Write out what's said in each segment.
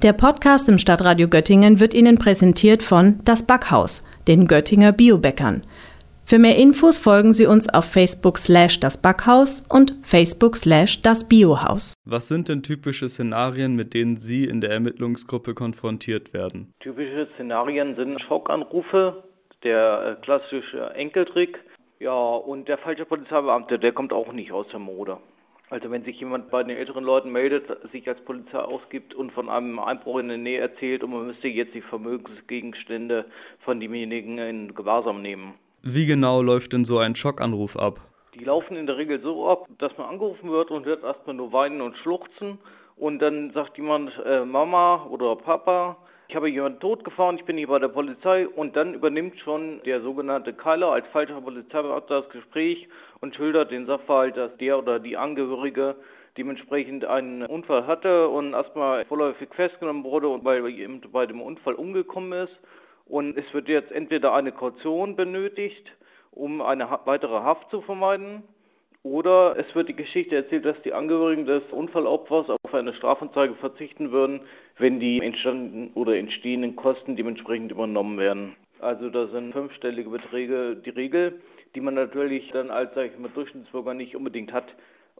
Der Podcast im Stadtradio Göttingen wird Ihnen präsentiert von Das Backhaus, den Göttinger Biobäckern. Für mehr Infos folgen Sie uns auf Facebook slash das Backhaus und Facebook slash das Biohaus. Was sind denn typische Szenarien, mit denen Sie in der Ermittlungsgruppe konfrontiert werden? Typische Szenarien sind Schockanrufe, der äh, klassische Enkeltrick, ja, und der falsche Polizeibeamte, der kommt auch nicht aus der Mode. Also wenn sich jemand bei den älteren Leuten meldet, sich als Polizei ausgibt und von einem Einbruch in der Nähe erzählt und man müsste jetzt die Vermögensgegenstände von demjenigen in Gewahrsam nehmen. Wie genau läuft denn so ein Schockanruf ab? Die laufen in der Regel so ab, dass man angerufen wird und hört erstmal nur weinen und schluchzen und dann sagt jemand äh, Mama oder Papa ich habe jemanden totgefahren, ich bin hier bei der Polizei und dann übernimmt schon der sogenannte Keiler als falscher Polizeibeamter das Gespräch und schildert den Sachverhalt, dass der oder die Angehörige dementsprechend einen Unfall hatte und erstmal vorläufig festgenommen wurde und eben bei dem Unfall umgekommen ist. Und es wird jetzt entweder eine Kaution benötigt, um eine weitere Haft zu vermeiden, oder es wird die Geschichte erzählt, dass die Angehörigen des Unfallopfers auf eine Strafanzeige verzichten würden, wenn die entstandenen oder entstehenden Kosten dementsprechend übernommen werden. Also da sind fünfstellige Beträge die Regel, die man natürlich dann als sag ich mal, Durchschnittsbürger nicht unbedingt hat.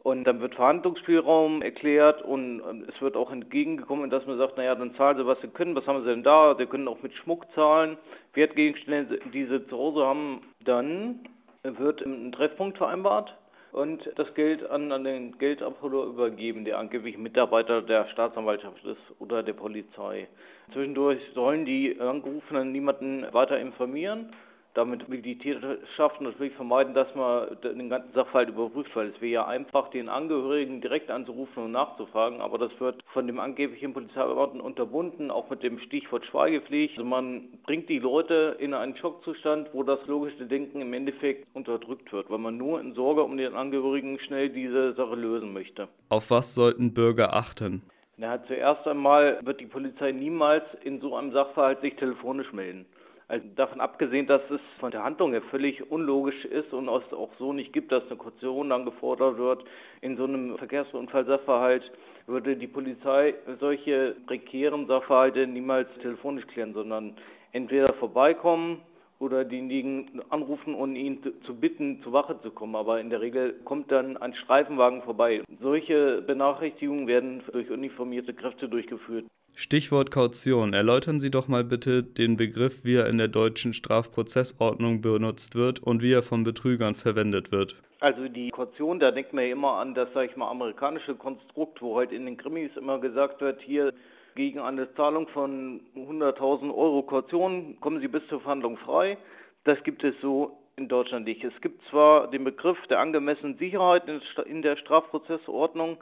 Und dann wird Verhandlungsspielraum erklärt und es wird auch entgegengekommen, dass man sagt, naja, dann zahlen Sie, was Sie können, was haben Sie denn da? Sie können auch mit Schmuck zahlen, Wertgegenstände, die Sie zu Hause haben. Dann wird ein Treffpunkt vereinbart und das Geld an, an den Geldabholer übergeben, der angeblich Mitarbeiter der Staatsanwaltschaft ist oder der Polizei. Zwischendurch sollen die Angerufenen niemanden weiter informieren damit will die Tierschaft natürlich vermeiden, dass man den ganzen Sachverhalt überprüft, weil es wäre ja einfach, den Angehörigen direkt anzurufen und nachzufragen, aber das wird von dem angeblichen Polizeibeamten unterbunden, auch mit dem Stichwort Schweigepflicht. Also man bringt die Leute in einen Schockzustand, wo das logische Denken im Endeffekt unterdrückt wird, weil man nur in Sorge um den Angehörigen schnell diese Sache lösen möchte. Auf was sollten Bürger achten? Na, zuerst einmal wird die Polizei niemals in so einem Sachverhalt sich telefonisch melden. Also davon abgesehen, dass es von der Handlung her völlig unlogisch ist und es auch so nicht gibt, dass eine Kaution dann gefordert wird. In so einem Verkehrsunfall-Sachverhalt würde die Polizei solche prekären Sachverhalte niemals telefonisch klären, sondern entweder vorbeikommen oder denjenigen anrufen und ihn zu bitten, zur Wache zu kommen. Aber in der Regel kommt dann ein Streifenwagen vorbei. Solche Benachrichtigungen werden durch uniformierte Kräfte durchgeführt. Stichwort Kaution. Erläutern Sie doch mal bitte den Begriff, wie er in der deutschen Strafprozessordnung benutzt wird und wie er von Betrügern verwendet wird. Also die Kaution, da denkt man ja immer an das, sag ich mal, amerikanische Konstrukt, wo halt in den Krimis immer gesagt wird, hier gegen eine Zahlung von 100.000 Euro Kaution kommen Sie bis zur Verhandlung frei. Das gibt es so in Deutschland nicht. Es gibt zwar den Begriff der angemessenen Sicherheit in der Strafprozessordnung,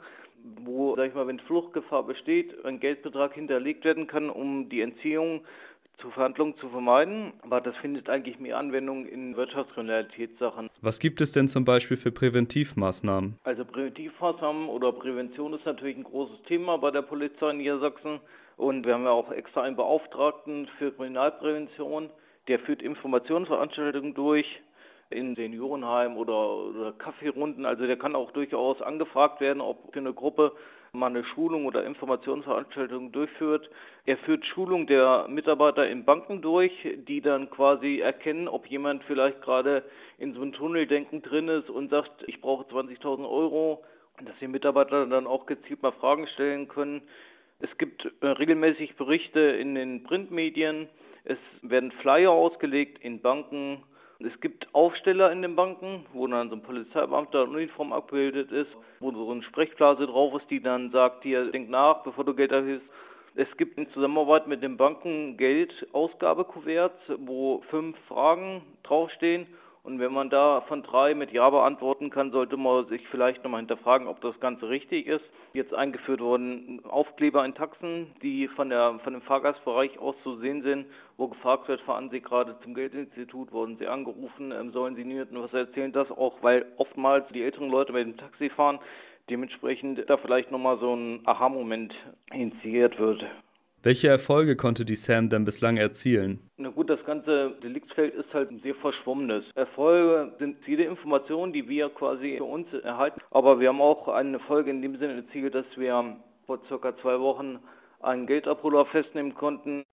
wo, sag ich mal, wenn Fluchtgefahr besteht, ein Geldbetrag hinterlegt werden kann, um die Entziehung zu Verhandlungen zu vermeiden. Aber das findet eigentlich mehr Anwendung in Wirtschaftskriminalitätssachen. Was gibt es denn zum Beispiel für Präventivmaßnahmen? Also Präventivmaßnahmen oder Prävention ist natürlich ein großes Thema bei der Polizei in Niedersachsen. Und wir haben ja auch extra einen Beauftragten für Kriminalprävention, der führt Informationsveranstaltungen durch in Seniorenheim oder, oder Kaffeerunden. Also der kann auch durchaus angefragt werden, ob für eine Gruppe man eine Schulung oder Informationsveranstaltung durchführt. Er führt Schulung der Mitarbeiter in Banken durch, die dann quasi erkennen, ob jemand vielleicht gerade in so einem Tunneldenken drin ist und sagt, ich brauche 20.000 Euro, dass die Mitarbeiter dann auch gezielt mal Fragen stellen können. Es gibt äh, regelmäßig Berichte in den Printmedien. Es werden Flyer ausgelegt in Banken, es gibt Aufsteller in den Banken, wo dann so ein Polizeibeamter in Uniform abgebildet ist, wo so eine Sprechblase drauf ist, die dann sagt, hier, denk nach, bevor du Geld erhöhst. Es gibt in Zusammenarbeit mit den Banken Geldausgabekuverts, wo fünf Fragen draufstehen und wenn man da von drei mit Ja beantworten kann, sollte man sich vielleicht nochmal hinterfragen, ob das Ganze richtig ist. Jetzt eingeführt wurden Aufkleber in Taxen, die von, der, von dem Fahrgastbereich aus zu sehen sind, wo gefragt wird, fahren Sie gerade zum Geldinstitut, wurden Sie angerufen, ähm, sollen Sie niemandem was erzählen, das auch, weil oftmals die älteren Leute mit dem Taxi fahren, dementsprechend da vielleicht nochmal so ein Aha-Moment initiiert wird. Welche Erfolge konnte die SAM denn bislang erzielen? Na gut, das ganze Deliktsfeld ist halt ein sehr verschwommenes. Erfolge sind viele Informationen, die wir quasi für uns erhalten. Aber wir haben auch eine Folge in dem Sinne erzielt, dass wir vor circa zwei Wochen einen Geldabholer festnehmen konnten.